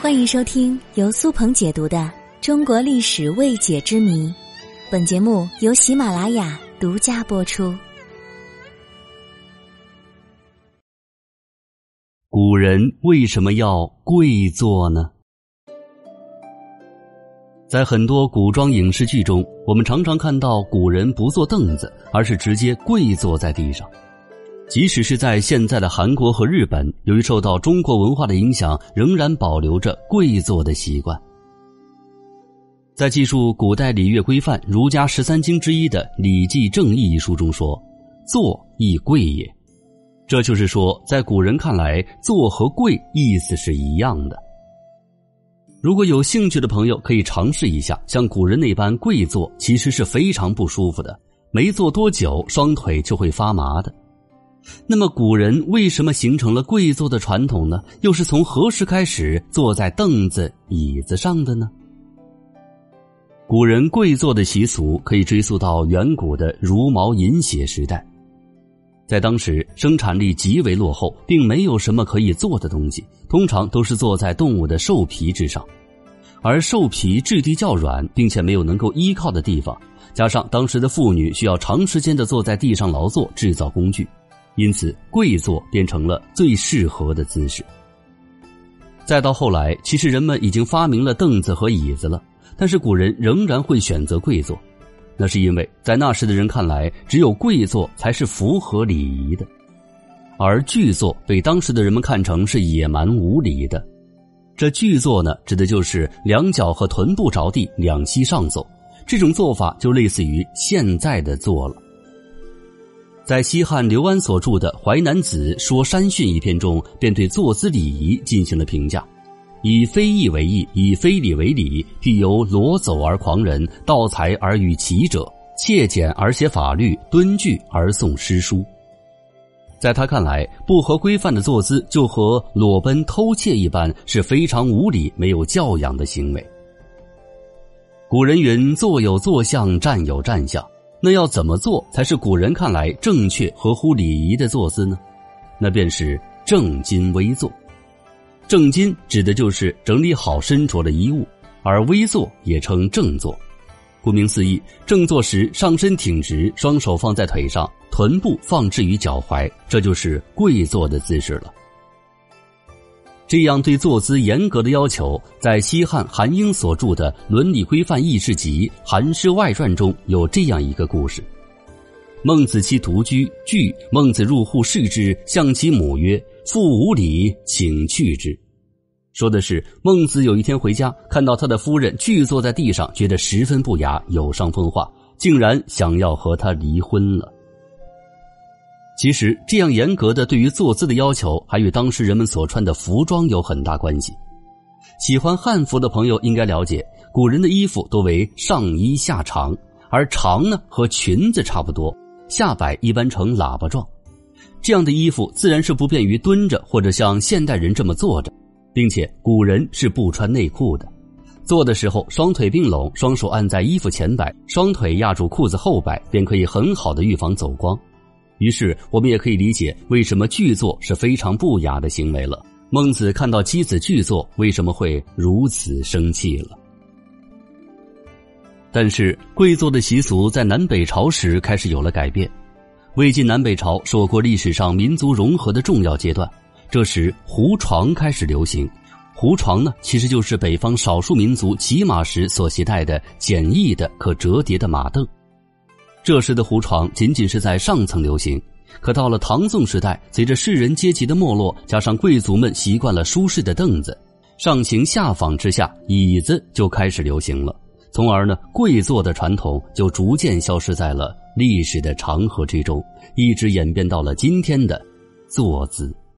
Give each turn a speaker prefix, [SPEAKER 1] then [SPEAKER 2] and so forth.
[SPEAKER 1] 欢迎收听由苏鹏解读的《中国历史未解之谜》，本节目由喜马拉雅独家播出。
[SPEAKER 2] 古人为什么要跪坐呢？在很多古装影视剧中，我们常常看到古人不坐凳子，而是直接跪坐在地上。即使是在现在的韩国和日本，由于受到中国文化的影响，仍然保留着跪坐的习惯。在记述古代礼乐规范、儒家十三经之一的《礼记正义》一书中说：“坐亦跪也。”这就是说，在古人看来，坐和跪意思是一样的。如果有兴趣的朋友，可以尝试一下，像古人那般跪坐，其实是非常不舒服的。没坐多久，双腿就会发麻的。那么，古人为什么形成了跪坐的传统呢？又是从何时开始坐在凳子、椅子上的呢？古人跪坐的习俗可以追溯到远古的茹毛饮血时代。在当时，生产力极为落后，并没有什么可以坐的东西，通常都是坐在动物的兽皮之上，而兽皮质地较软，并且没有能够依靠的地方，加上当时的妇女需要长时间的坐在地上劳作制造工具。因此，跪坐变成了最适合的姿势。再到后来，其实人们已经发明了凳子和椅子了，但是古人仍然会选择跪坐，那是因为在那时的人看来，只有跪坐才是符合礼仪的，而巨坐被当时的人们看成是野蛮无礼的。这巨坐呢，指的就是两脚和臀部着地，两膝上坐，这种做法就类似于现在的坐了。在西汉刘安所著的《淮南子·说山训》一篇中，便对坐姿礼仪进行了评价：以非义为义，以非礼为礼。譬由裸走而狂人，盗财而与齐者，窃简而写法律，蹲具而诵诗书。在他看来，不合规范的坐姿就和裸奔偷窃一般，是非常无礼、没有教养的行为。古人云：“坐有坐相，站有站相。”那要怎么做才是古人看来正确、合乎礼仪的坐姿呢？那便是正襟危坐。正襟指的就是整理好身着的衣物，而危坐也称正坐。顾名思义，正坐时上身挺直，双手放在腿上，臀部放置于脚踝，这就是跪坐的姿势了。这样对坐姿严格的要求，在西汉韩英所著的《伦理规范议事集·韩诗外传》中有这样一个故事：孟子妻独居，惧孟子入户视之，向其母曰：“父无礼，请去之。”说的是孟子有一天回家，看到他的夫人拒坐在地上，觉得十分不雅，有伤风化，竟然想要和他离婚了。其实，这样严格的对于坐姿的要求，还与当时人们所穿的服装有很大关系。喜欢汉服的朋友应该了解，古人的衣服多为上衣下长，而长呢和裙子差不多，下摆一般呈喇叭状。这样的衣服自然是不便于蹲着或者像现代人这么坐着，并且古人是不穿内裤的，坐的时候双腿并拢，双手按在衣服前摆，双腿压住裤子后摆，便可以很好的预防走光。于是，我们也可以理解为什么巨作是非常不雅的行为了。孟子看到妻子巨作，为什么会如此生气了？但是，跪坐的习俗在南北朝时开始有了改变。魏晋南北朝是我国历史上民族融合的重要阶段，这时胡床开始流行。胡床呢，其实就是北方少数民族骑马时所携带的简易的可折叠的马凳。这时的胡床仅仅是在上层流行，可到了唐宋时代，随着士人阶级的没落，加上贵族们习惯了舒适的凳子，上行下仿之下，椅子就开始流行了。从而呢，跪坐的传统就逐渐消失在了历史的长河之中，一直演变到了今天的坐姿。